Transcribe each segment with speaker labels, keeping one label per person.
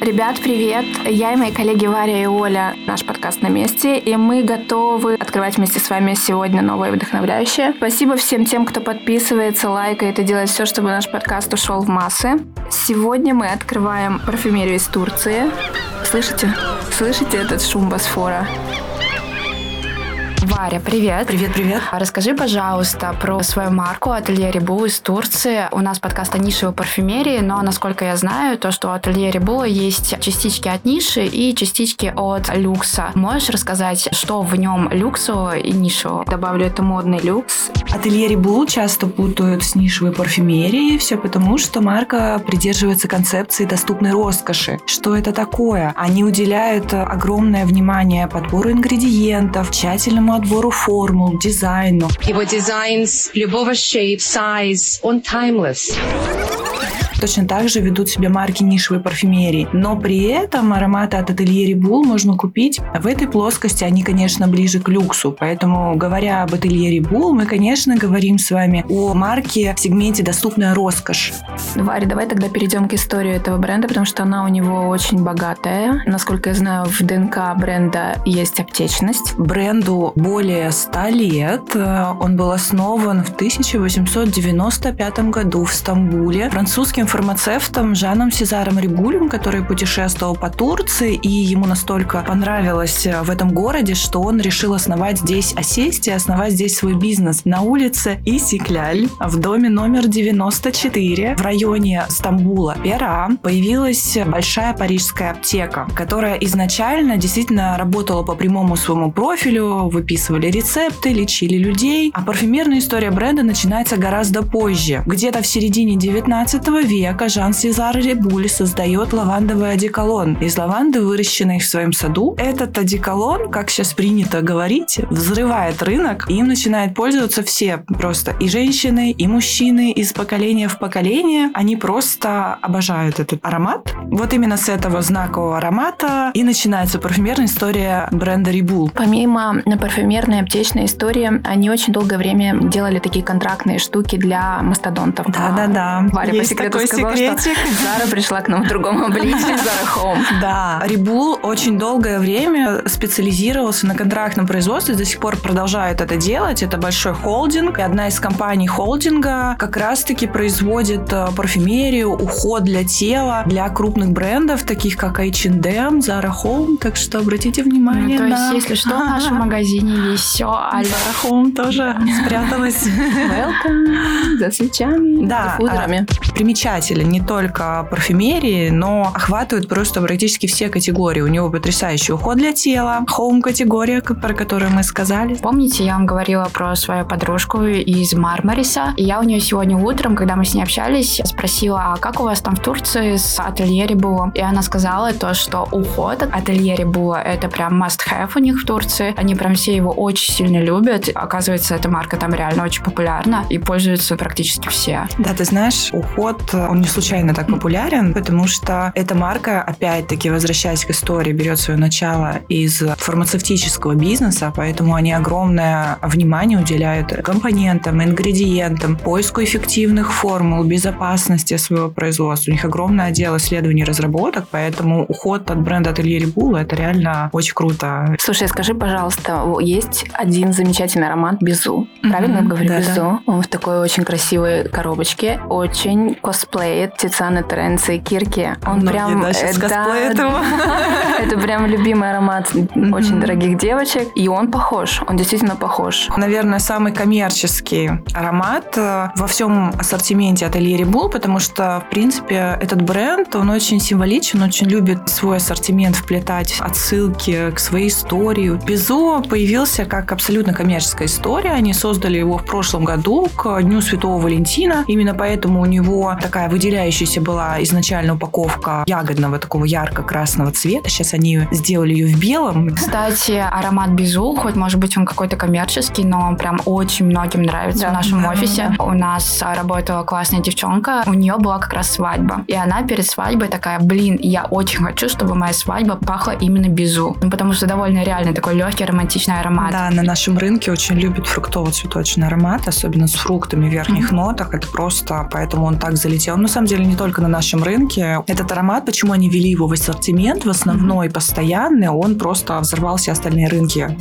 Speaker 1: Ребят, привет! Я и мои коллеги Варя и Оля, наш подкаст на месте, и мы готовы открывать вместе с вами сегодня новое и вдохновляющее. Спасибо всем тем, кто подписывается, лайкает и делает все, чтобы наш подкаст ушел в массы. Сегодня мы открываем парфюмерию из Турции. Слышите? Слышите этот шум Босфора? Варя, привет.
Speaker 2: Привет, привет.
Speaker 1: А расскажи, пожалуйста, про свою марку Ателье Рибу из Турции. У нас подкаст о нишевой парфюмерии, но, насколько я знаю, то, что у Ателье Рибу есть частички от ниши и частички от люкса. Можешь рассказать, что в нем люксового и нишевого? Добавлю, это модный люкс.
Speaker 2: Ателье Рибу часто путают с нишевой парфюмерией, все потому, что марка придерживается концепции доступной роскоши. Что это такое? Они уделяют огромное внимание подбору ингредиентов, тщательному отбору формул, дизайну.
Speaker 3: Его дизайн любого shape, size, он timeless
Speaker 2: Точно так же ведут себя марки нишевой парфюмерии. Но при этом ароматы от ателье Рибул можно купить. В этой плоскости они, конечно, ближе к люксу. Поэтому, говоря об ателье Рибул, мы, конечно, говорим с вами о марке в сегменте «Доступная роскошь».
Speaker 1: Варя, давай тогда перейдем к истории этого бренда, потому что она у него очень богатая. Насколько я знаю, в ДНК бренда есть аптечность.
Speaker 2: Бренду более 100 лет. Он был основан в 1895 году в Стамбуле французским фармацевтом Жаном Сезаром Ригулем, который путешествовал по Турции, и ему настолько понравилось э, в этом городе, что он решил основать здесь, осесть и основать здесь свой бизнес на улице Исикляль в доме номер 94 в районе Стамбула. Пера появилась большая парижская аптека, которая изначально действительно работала по прямому своему профилю, выписывали рецепты, лечили людей, а парфюмерная история бренда начинается гораздо позже, где-то в середине 19 века века Жан Сезар Ребуль создает лавандовый одеколон из лаванды, выращенной в своем саду. Этот одеколон, как сейчас принято говорить, взрывает рынок, и им начинают пользоваться все просто. И женщины, и мужчины из поколения в поколение. Они просто обожают этот аромат. Вот именно с этого знакового аромата и начинается парфюмерная история бренда Рибул.
Speaker 1: Помимо парфюмерной аптечной истории, они очень долгое время делали такие контрактные штуки для мастодонтов.
Speaker 2: Да-да-да.
Speaker 1: Варя Есть по секрету сказала, секретик. что Зара пришла к нам в другом обличии, Зара Home.
Speaker 2: Да, Рибул очень долгое время специализировался на контрактном производстве, до сих пор продолжает это делать. Это большой холдинг. И одна из компаний холдинга как раз-таки производит э, парфюмерию, уход для тела, для крупных брендов, таких как H&M, Zara Home. Так что обратите внимание
Speaker 1: ну, то
Speaker 2: на...
Speaker 1: есть, если что, в нашем магазине есть все. А
Speaker 2: Zara Home тоже спряталась.
Speaker 1: Welcome. За свечами,
Speaker 2: да,
Speaker 1: за фудрами.
Speaker 2: Примечательно показатели не только парфюмерии, но охватывают просто практически все категории. У него потрясающий уход для тела, хоум-категория, про которую мы сказали.
Speaker 1: Помните, я вам говорила про свою подружку из Мармариса? И я у нее сегодня утром, когда мы с ней общались, спросила, а как у вас там в Турции с ателье Рибула? И она сказала то, что уход от ателье Рибула это прям must-have у них в Турции. Они прям все его очень сильно любят. Оказывается, эта марка там реально очень популярна и пользуются практически все.
Speaker 2: Да, ты знаешь, уход он не случайно так популярен, потому что эта марка, опять-таки, возвращаясь к истории, берет свое начало из фармацевтического бизнеса, поэтому они огромное внимание уделяют компонентам, ингредиентам, поиску эффективных формул, безопасности своего производства. У них огромное отдел исследований и разработок, поэтому уход от бренда Ателье Рибула это реально очень круто.
Speaker 1: Слушай, скажи, пожалуйста, есть один замечательный аромат Безу. Правильно mm-hmm, я говорю? Да, Безу. Да. Он в такой очень красивой коробочке, очень косплей косплеит Тициана Теренца и Кирки. Он
Speaker 2: Многие,
Speaker 1: прям...
Speaker 2: Да, сейчас да, его.
Speaker 1: Это прям любимый аромат очень дорогих девочек. И он похож. Он действительно похож.
Speaker 2: Наверное, самый коммерческий аромат э, во всем ассортименте ателье Рибул, потому что, в принципе, этот бренд, он очень символичен, очень любит свой ассортимент вплетать отсылки к своей истории. Безо появился как абсолютно коммерческая история. Они создали его в прошлом году к Дню Святого Валентина. Именно поэтому у него такая выделяющаяся была изначально упаковка ягодного такого ярко-красного цвета. Сейчас они сделали ее в белом.
Speaker 1: Кстати, аромат Безу, хоть может быть он какой-то коммерческий, но он прям очень многим нравится да, в нашем да, офисе. Да. У нас работала классная девчонка, у нее была как раз свадьба. И она перед свадьбой такая, блин, я очень хочу, чтобы моя свадьба пахла именно Безу. Ну, потому что довольно реально такой легкий романтичный аромат.
Speaker 2: Да, на нашем рынке очень любят фруктово-цветочный аромат, особенно с фруктами в верхних mm-hmm. нотах. Это просто, поэтому он так залетел И он на самом деле не только на нашем рынке. Этот аромат, почему они ввели его в ассортимент, в основной, mm-hmm. постоянный, он просто взорвал все остальные рынки.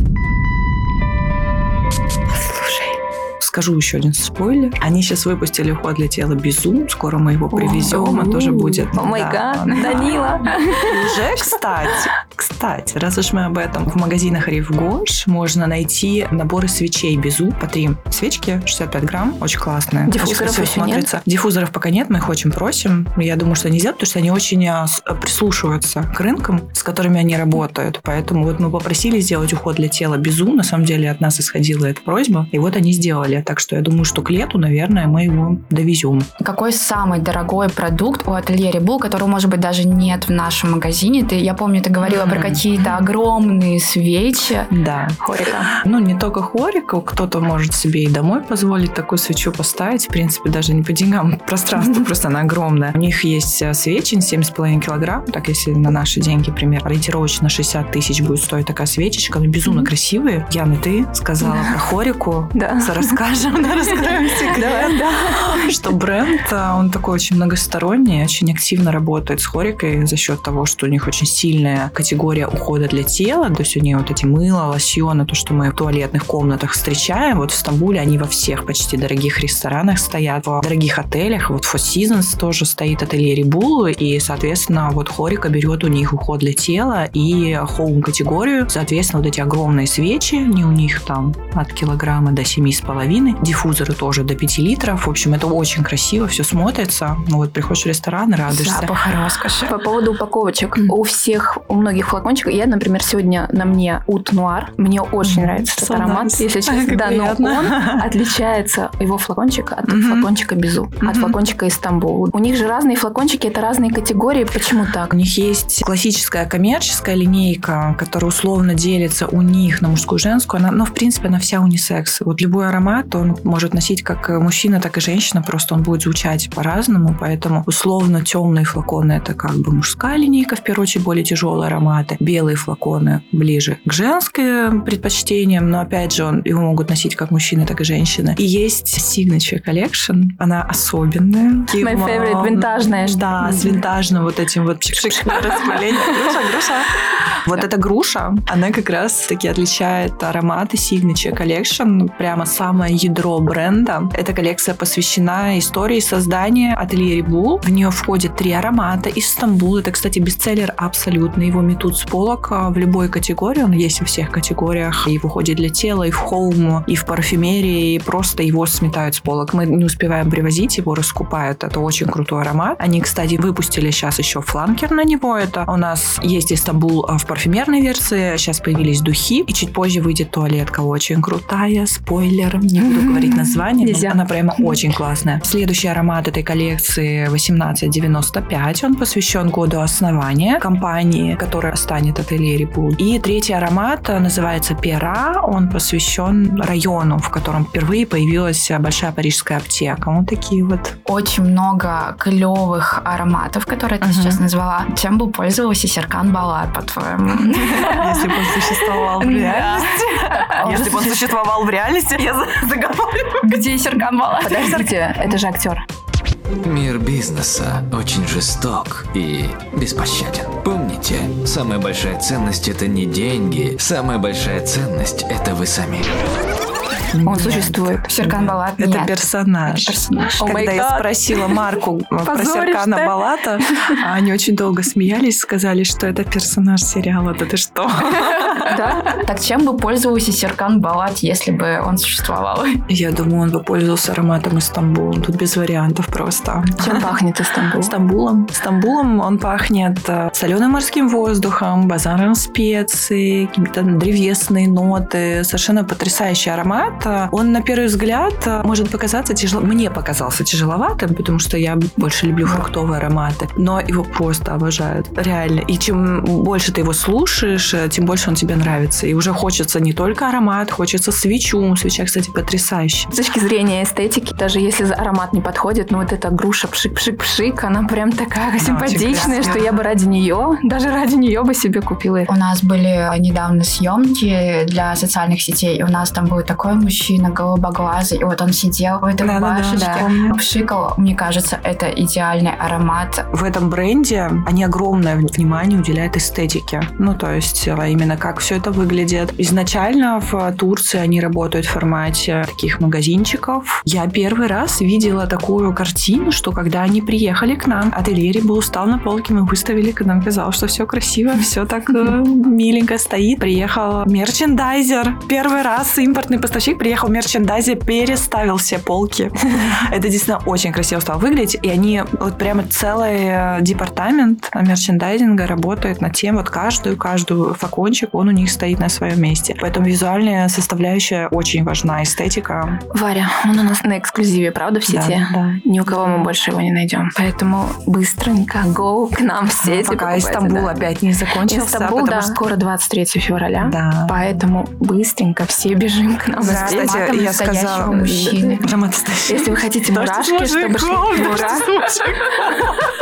Speaker 2: Скажу еще один спойлер. Они сейчас выпустили уход для тела Безум. Скоро мы его привезем, он тоже будет.
Speaker 1: О май гад, Данила.
Speaker 2: Уже, кстати, кстати, раз уж мы об этом, в магазинах Рив Гош можно найти наборы свечей Безу по три свечки, 65 грамм, очень классные.
Speaker 1: Диффузоров еще смотрится.
Speaker 2: нет? Диффузоров пока нет, мы их очень просим. Я думаю, что они сделают, потому что они очень а, прислушиваются к рынкам, с которыми они работают. Поэтому вот мы попросили сделать уход для тела Безу. На самом деле от нас исходила эта просьба. И вот они сделали. Так что я думаю, что к лету, наверное, мы его довезем.
Speaker 1: Какой самый дорогой продукт у ателье Рибу, которого, может быть, даже нет в нашем магазине? Ты, я помню, ты говорила mm-hmm. про какие-то огромные свечи.
Speaker 2: Да. Хорика. Ну, не только хорика, кто-то может себе и домой позволить такую свечу поставить. В принципе, даже не по деньгам, пространство просто она огромное. У них есть э, свечи 7,5 килограмм, так если на наши деньги, пример, ориентировочно 60 тысяч будет стоить такая свечечка, но безумно красивые. Яна, ты сказала про хорику.
Speaker 1: Да.
Speaker 2: Расскажи расскажем, да, раскроем секрет. Что бренд, а, он такой очень многосторонний, очень активно работает с хорикой за счет того, что у них очень сильная категория ухода для тела, то есть у них вот эти мыло, лосьоны, то, что мы в туалетных комнатах встречаем, вот в Стамбуле они во всех почти дорогих ресторанах стоят, в дорогих отелях, вот Four Seasons тоже стоит ателье Рибул, и, соответственно, вот хорика берет у них уход для тела и хоум категорию, соответственно, вот эти огромные свечи, не у них там от килограмма до семи с половиной, половиной. Диффузоры тоже до 5 литров. В общем, это очень красиво, все смотрится. Ну вот приходишь в ресторан и радуешься.
Speaker 1: Запах роскоши.
Speaker 4: По поводу упаковочек. Mm. У всех, у многих флакончиков, я, например, сегодня на мне Ут Нуар. Мне очень mm. нравится этот аромат, если честно. Да, но он отличается, его флакончик, от mm-hmm. флакончика Безу, mm-hmm. от флакончика Истамбул. У них же разные флакончики, это разные категории. Почему так?
Speaker 2: У них есть классическая коммерческая линейка, которая условно делится у них на мужскую и женскую. Она, ну, в принципе, она вся унисекс. Вот любой аромат то он может носить как мужчина, так и женщина, просто он будет звучать по-разному, поэтому условно темные флаконы это как бы мужская линейка, в первую очередь более тяжелые ароматы, белые флаконы ближе к женским предпочтениям, но опять же он, его могут носить как мужчины, так и женщины. И есть Signature Collection, она особенная.
Speaker 4: My favorite, винтажная.
Speaker 2: Да, с винтажным вот этим вот распылением. Груша, груша. Вот эта груша, она как раз таки отличает ароматы Signature Collection, прямо самое ядро бренда. Эта коллекция посвящена истории создания ателье Рибул. В нее входят три аромата из Стамбула. Это, кстати, бестселлер абсолютно. Его метут с полок а, в любой категории. Он есть во всех категориях. И выходит для тела, и в хоум, и в парфюмерии. И просто его сметают с полок. Мы не успеваем привозить, его раскупают. Это очень крутой аромат. Они, кстати, выпустили сейчас еще фланкер на него. Это у нас есть Истамбул а, в парфюмерной версии. Сейчас появились духи. И чуть позже выйдет туалетка. Очень крутая. Спойлер. Не буду говорить название, Нельзя. но она прямо очень классная. Следующий аромат этой коллекции 1895. Он посвящен году основания компании, которая станет ателье Рипул. И третий аромат называется Пера. Он посвящен району, в котором впервые появилась большая парижская аптека. Вот такие вот.
Speaker 1: Очень много клевых ароматов, которые ты uh-huh. сейчас назвала. Чем бы пользовался Серкан Балат, по-твоему?
Speaker 2: Если бы он существовал в реальности. Если бы он существовал в реальности, я заговорю.
Speaker 1: Где Серган Балат?
Speaker 4: Подождите, это же актер.
Speaker 5: Мир бизнеса очень жесток и беспощаден. Помните, самая большая ценность это не деньги, самая большая ценность это вы сами.
Speaker 4: Он Нет. существует.
Speaker 1: Серкан Балат.
Speaker 2: Это Нет. персонаж. Это персонаж. Oh Когда я спросила Марку про Серкана Балата, они очень долго смеялись, сказали, что это персонаж сериала. Да ты что?
Speaker 1: Да? Так чем бы пользовался Серкан Балат, если бы он существовал?
Speaker 2: Я думаю, он бы пользовался ароматом из Стамбула. Тут без вариантов просто.
Speaker 4: Чем пахнет Истамбул?
Speaker 2: Стамбулом. Стамбулом он пахнет э, соленым морским воздухом, базаром специй, какие-то древесные ноты. Совершенно потрясающий аромат он на первый взгляд э, может показаться тяжело. Мне показался тяжеловатым, потому что я больше люблю фруктовые ароматы, но его просто обожают, реально. И чем больше ты его слушаешь, э, тем больше он тебе нравится. И уже хочется не только аромат, хочется свечу. Свеча, кстати, потрясающая.
Speaker 4: С точки зрения эстетики, даже если аромат не подходит, ну вот эта груша пшик-пшик-пшик, она прям такая да, симпатичная, что я бы ради нее, даже ради нее бы себе купила.
Speaker 1: У нас были недавно съемки для социальных сетей, и у нас там был такой мужчина голубоглазый, и вот он сидел в этой рубашечке,
Speaker 2: да, помню.
Speaker 1: пшикал. Мне кажется, это идеальный аромат.
Speaker 2: В этом бренде они огромное внимание уделяют эстетике. Ну, то есть э, именно как все это выглядит. Изначально в Турции они работают в формате таких магазинчиков. Я первый раз видела такую картину, что когда они приехали к нам, ателье был стал на полке, мы выставили, когда нам казалось, что все красиво, все так миленько стоит. Приехал мерчендайзер. Первый раз импортный поставщик приехал мерчендайзер, переставил все полки. Это действительно очень красиво стало выглядеть. И они вот прямо целый э, департамент мерчендайзинга работает над тем, вот каждую, каждую флакончик, он у них стоит на своем месте. Поэтому визуальная составляющая очень важна, эстетика.
Speaker 4: Варя, он у нас на эксклюзиве, правда, в
Speaker 2: Да,
Speaker 4: сети?
Speaker 2: да.
Speaker 4: Ни у кого мы больше его не найдем. Поэтому быстренько go к нам в
Speaker 2: Ну,
Speaker 4: сети.
Speaker 2: пока Истамбул
Speaker 4: да.
Speaker 2: опять не закончился.
Speaker 4: Истамбул, да,
Speaker 2: что-
Speaker 4: скоро 23 февраля.
Speaker 2: Да.
Speaker 4: Поэтому быстренько все бежим к нам в
Speaker 2: Кстати, я сказала...
Speaker 1: мужчины.
Speaker 2: Аромат настоящего.
Speaker 4: Если вы хотите мурашки, чтобы
Speaker 2: мужиков,
Speaker 4: мура-
Speaker 2: дождь из А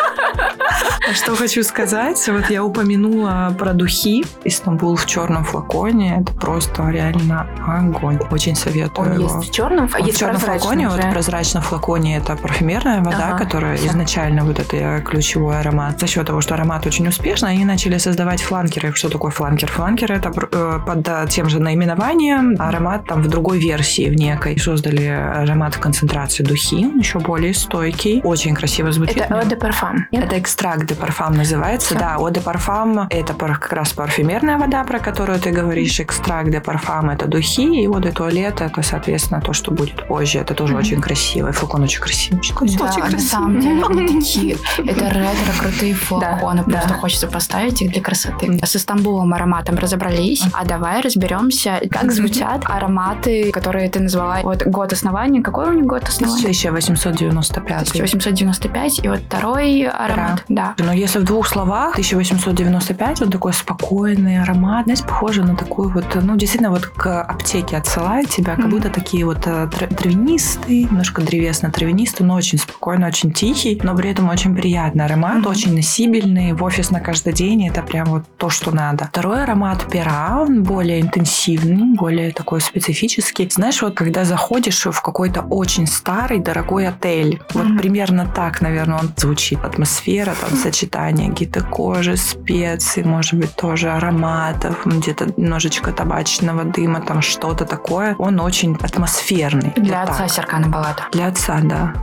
Speaker 2: Что хочу сказать, вот я упомянула про духи. Истамбул в черном флаконе. Это просто реально огонь. Очень советую
Speaker 4: Он
Speaker 2: его.
Speaker 4: есть в черном, а
Speaker 2: Он в
Speaker 4: есть
Speaker 2: черном флаконе, вот
Speaker 4: уже.
Speaker 2: в прозрачном флаконе это парфюмерная вода,
Speaker 4: Ага,
Speaker 2: которая
Speaker 4: всё.
Speaker 2: изначально вот это ключевой аромат. За счет того, что аромат очень успешный, они начали создавать фланкеры. Что такое фланкер? Фланкер это э, под э, тем же наименованием аромат там в другой версии, в некой. Создали аромат в концентрации духи, еще более стойкий, очень красиво звучит.
Speaker 4: Это Eau de Parfum.
Speaker 2: Это экстракт де парфам называется. Да, Eau de Parfum это как раз парфюмерная вода, про которую ты говоришь. Экстракт де парфам это духи, и Eau de туалет это, соответственно, то, что будет позже. Это тоже очень красиво. И флакон очень красивый. Очень
Speaker 1: Да,
Speaker 2: красивый.
Speaker 1: на самом деле они такие, это ретро крутые флаконы,
Speaker 4: Да,
Speaker 1: просто
Speaker 4: да.
Speaker 1: хочется поставить их для красоты. С Истамбулом ароматом разобрались, а давай разберемся, как звучат ароматы, которые ты назвала. Вот год основания, какой у них год основания?
Speaker 2: 1895.
Speaker 1: 1895, и вот второй аромат, да.
Speaker 2: Но если в двух словах, 1895, он такой спокойный аромат, знаете, похоже на такую вот, ну, действительно, вот к аптеке отсылает тебя, как будто такие вот э, тр- травянистый, немножко древесно-травянистый, но очень спокойный, очень тихий, но при этом очень приятный аромат,
Speaker 1: Мгм.
Speaker 2: очень носибельный, в офис на каждый день, это прям вот то, что надо. Второй аромат пера, он более интенсивный, более такой специфический. Знаешь, вот когда заходишь в какой-то очень старый, дорогой отель, вот
Speaker 1: Мгм.
Speaker 2: примерно так, наверное, он звучит. Атмосфера, сочетание какие-то кожи, специй, может быть, тоже ароматов, где-то немножечко табачного дыма, там что-то такое. Он очень атмосферный.
Speaker 1: Для
Speaker 2: Вот
Speaker 1: отца
Speaker 2: так.
Speaker 1: Серкана Балата.
Speaker 2: Для отца, да.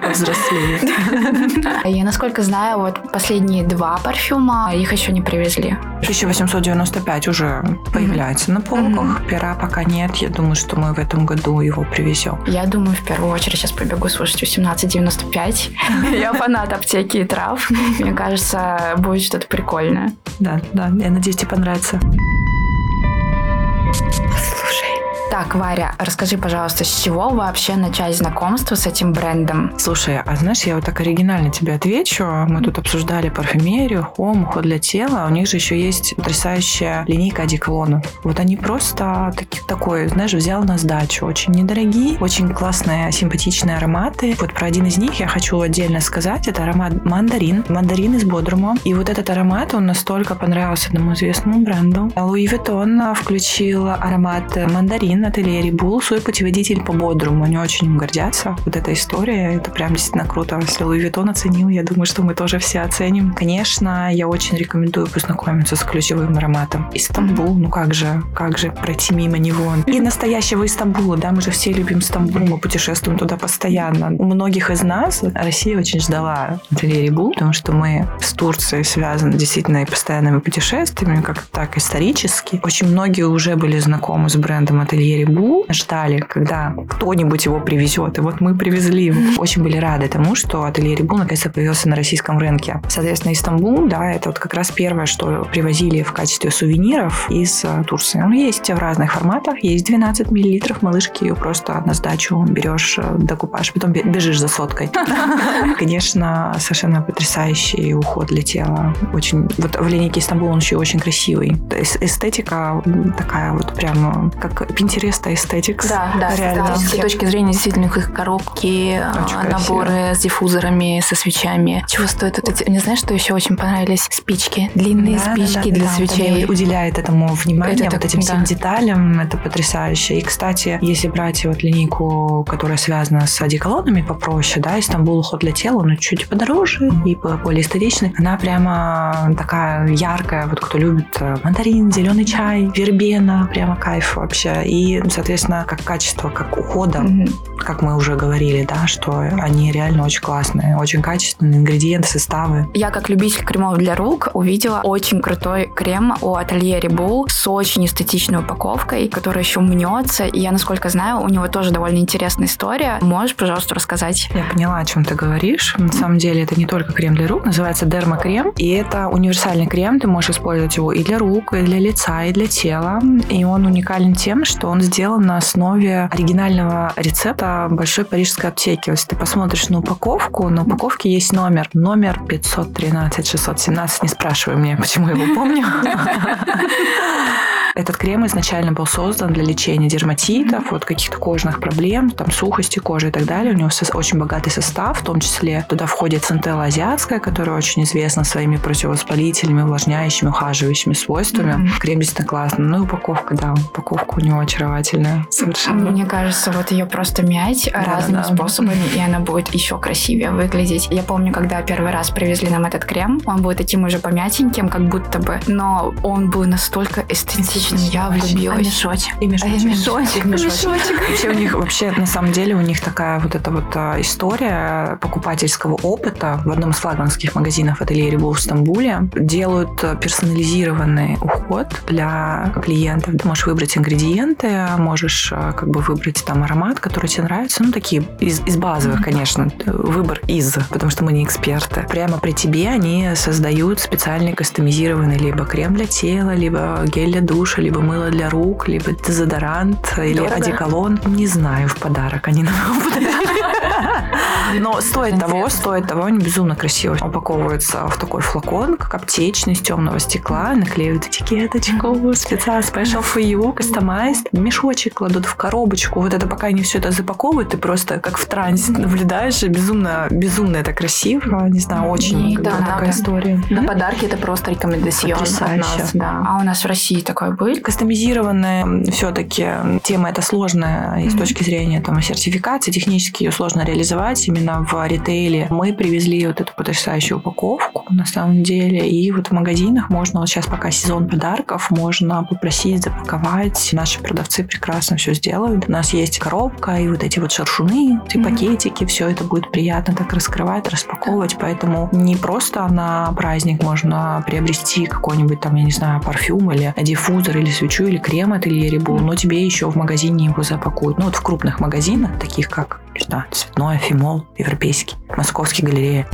Speaker 2: Повзрослее.
Speaker 1: Я, насколько знаю, вот последние два парфюма, их еще не привезли.
Speaker 2: 1895 уже появляется на полках. Пера пока нет. Я думаю, что мы в этом году его привезем.
Speaker 1: Я думаю, в первую очередь сейчас побегу слушать 1895. Я фанат аптеки и трав. Мне кажется, будет что-то прикольное.
Speaker 2: Да, да. Я надеюсь, тебе понравится.
Speaker 1: Так, Варя, расскажи, пожалуйста, с чего вообще начать знакомство с этим брендом?
Speaker 2: Слушай, а знаешь, я вот так оригинально тебе отвечу. Мы тут обсуждали парфюмерию, home, уход для тела. У них же еще есть потрясающая линейка одеколонов. Вот они просто таки, такой, знаешь, взял на сдачу. Очень недорогие, очень классные, симпатичные ароматы. Вот про один из них я хочу отдельно сказать. Это аромат мандарин. Мандарин из Бодрума. И вот этот аромат, он настолько понравился одному известному бренду. Louis Vuitton включил аромат мандарин от Atelier Rebul в свой путеводитель по Бодруму. Они очень им гордятся. Вот эта история, это прям действительно круто. Если Louis Vuitton оценил, я думаю, что мы тоже все оценим. Конечно, я очень рекомендую познакомиться с ключевым ароматом. Истамбул, ну как же, как же пройти мимо него. И настоящего Истамбула, да, мы же все любим Стамбул, мы путешествуем туда постоянно. У многих из нас Россия очень ждала Ателье Бул, потому что мы с Турцией связаны действительно и постоянными путешествиями, как так исторически. Очень многие уже были знакомы с брендом Ателье Рибу, ждали, когда кто-нибудь его привезет. И вот мы привезли его. Очень были рады тому, что Ателье Рибу наконец-то появился на российском рынке. Соответственно, Истамбул, да, это вот как раз первое, что привозили в качестве сувениров из э, Турции. Он есть в разных форматах. Есть 12 миллилитров малышки, ее просто на сдачу берешь, э, докупаешь, потом бе- бежишь за соткой. Конечно, совершенно потрясающий уход для тела. Очень, вот в линейке Истамбул он еще очень красивый. Эстетика такая вот прям как Pinterest Fiesta Aesthetics.
Speaker 4: Да, да.
Speaker 2: Реально.
Speaker 4: С точки зрения действительно их коробки,
Speaker 2: Очень
Speaker 4: а, наборы
Speaker 2: красиво.
Speaker 4: с диффузорами, со свечами. Чего стоят вот эти... Не знаешь, что еще очень понравились? Спички. Длинные
Speaker 2: Да,
Speaker 4: спички
Speaker 2: да, да,
Speaker 4: для
Speaker 2: да,
Speaker 4: свечей.
Speaker 2: уделяет этому внимание,
Speaker 4: Это
Speaker 2: вот этим всем
Speaker 4: да.
Speaker 2: деталям, это потрясающе. И, кстати, если брать вот линейку, которая связана с одеколонами попроще, да, Истамбул уход для тела, он чуть подороже и более эстетичный, она прямо такая яркая, вот кто любит э, мандарин, зеленый чай, вербена, прямо кайф вообще. И, соответственно, как качество, как ухода,
Speaker 1: Мгм.
Speaker 2: как мы уже говорили, да, что они реально очень классные, очень качественные ингредиенты, составы.
Speaker 1: Я, как любитель кремов для рук, увидела очень крутой крем у ателье Рибул с очень эстетичной упаковкой, который еще мнется. И я, насколько знаю, у него тоже довольно интересная история. Можешь, пожалуйста, рассказать?
Speaker 2: Я поняла, о чем ты говоришь. На самом деле это не только крем для рук, называется дермокрем. И это универсальный крем, ты можешь использовать его и для рук, и для лица, и для тела. И он уникален тем, что он сделан на основе оригинального рецепта большой парижской аптеки. Если ты посмотришь на упаковку, на упаковке есть номер. Номер 513-617. Не спрашивай меня, почему я его помню. Этот крем изначально был создан для лечения дерматитов, вот каких-то кожных проблем, там сухости кожи и так далее. У него очень богатый состав, в том числе туда входит центелла азиатская, которая очень известна своими противовоспалительными, увлажняющими, ухаживающими свойствами.
Speaker 1: Мгм.
Speaker 2: Крем действительно классный. Ну и упаковка, да, упаковка у него очаровательная. Совершенно.
Speaker 1: Мне кажется, вот ее просто мять разными
Speaker 2: да.
Speaker 1: способами, и она будет еще красивее выглядеть. Я помню, когда первый раз привезли нам этот крем, он был таким уже помятеньким, как будто бы, но он был настолько эстетичным, я
Speaker 4: А
Speaker 1: влюбилась.
Speaker 4: мешочек?
Speaker 2: И мешочек.
Speaker 4: А мешочек.
Speaker 2: И мешочек. Вообще у них, вообще, на самом деле, у них такая вот эта вот а, история покупательского опыта в одном из флагманских магазинов ателье Рибу в Стамбуле. Делают а, персонализированный уход для клиентов. Ты можешь выбрать ингредиенты, можешь а, как бы выбрать там аромат, который тебе нравится. Ну, такие из, из базовых, конечно. Выбор из, потому что мы не эксперты. Прямо при тебе они создают специальный кастомизированный либо крем для тела, либо гель для душа, либо мыло для рук, либо дезодорант или
Speaker 4: Дорого?
Speaker 2: одеколон. Не знаю, в подарок они нам. Но стоит того, стоит того, они безумно красиво упаковываются в такой флакон, как аптечный, из темного стекла, наклеивают этикеточку, специально special for you, customized, мешочек кладут в коробочку. Вот это пока они все это запаковывают, ты просто как в трансе наблюдаешь, безумно, безумно это красиво, не знаю, очень
Speaker 1: И да,
Speaker 2: такая история.
Speaker 4: На подарки это просто рекомендацион от нас, да.
Speaker 1: А у нас в России такое будет?
Speaker 2: Кастомизированная все-таки тема это сложная и с точки зрения там, сертификации, технически ее сложно реализовать именно в ритейле. Мы привезли вот эту потрясающую упаковку на самом деле, и вот в магазинах можно, вот сейчас пока сезон подарков, можно попросить запаковать. Наши продавцы прекрасно все сделают. У нас есть коробка и вот эти вот шаршуны, эти
Speaker 1: Мгм.
Speaker 2: пакетики, все это будет приятно так раскрывать, распаковывать, поэтому не просто на праздник можно приобрести какой-нибудь там, я не знаю, парфюм или диффузор или свечу или крем от Ильи Рибу, но тебе еще в магазине его запакуют. Ну вот в крупных магазинах, таких как, не знаю, Цветной, Фимол, Европейский, Московский галерея.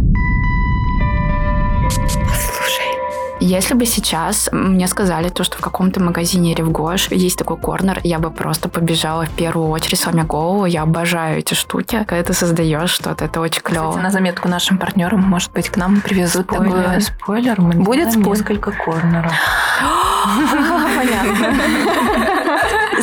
Speaker 1: Если бы сейчас мне сказали то, что в каком-то магазине Ревгош есть такой корнер, я бы просто побежала в первую очередь, сломя голову. Я обожаю эти штуки. Когда ты создаешь что-то, это очень
Speaker 4: Кстати,
Speaker 1: клево.
Speaker 4: на заметку нашим партнерам, может быть, к нам привезут такую...
Speaker 2: спойлер, мы
Speaker 4: Будет
Speaker 2: несколько корнеров.
Speaker 4: Понятно.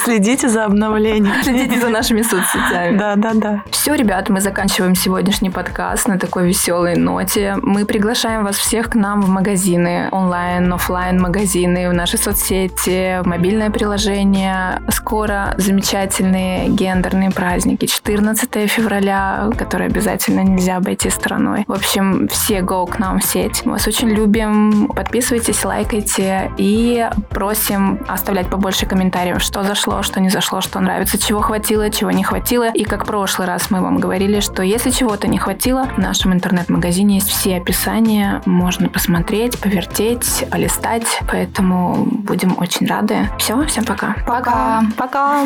Speaker 2: Следите за обновлением.
Speaker 4: Следите за нашими соцсетями.
Speaker 2: Да, да, да.
Speaker 4: Все, ребят, мы заканчиваем сегодняшний подкаст на такой веселой ноте. Мы приглашаем вас всех к нам в магазины, онлайн, офлайн магазины, в наши соцсети, в мобильное приложение. Скоро замечательные гендерные праздники. 14 февраля, которые обязательно нельзя обойти стороной. В общем, все go к нам в сеть. Мы вас очень любим. Подписывайтесь, лайкайте и просим оставлять побольше комментариев, что зашло, что не зашло, что нравится, чего хватило, чего не хватило. И как в прошлый раз мы вам говорили, что если чего-то не хватило, в нашем интернет-магазине есть все описания, можно посмотреть, повертеть, полистать. Поэтому будем очень рады. Все, всем пока.
Speaker 1: Пока.
Speaker 2: Пока.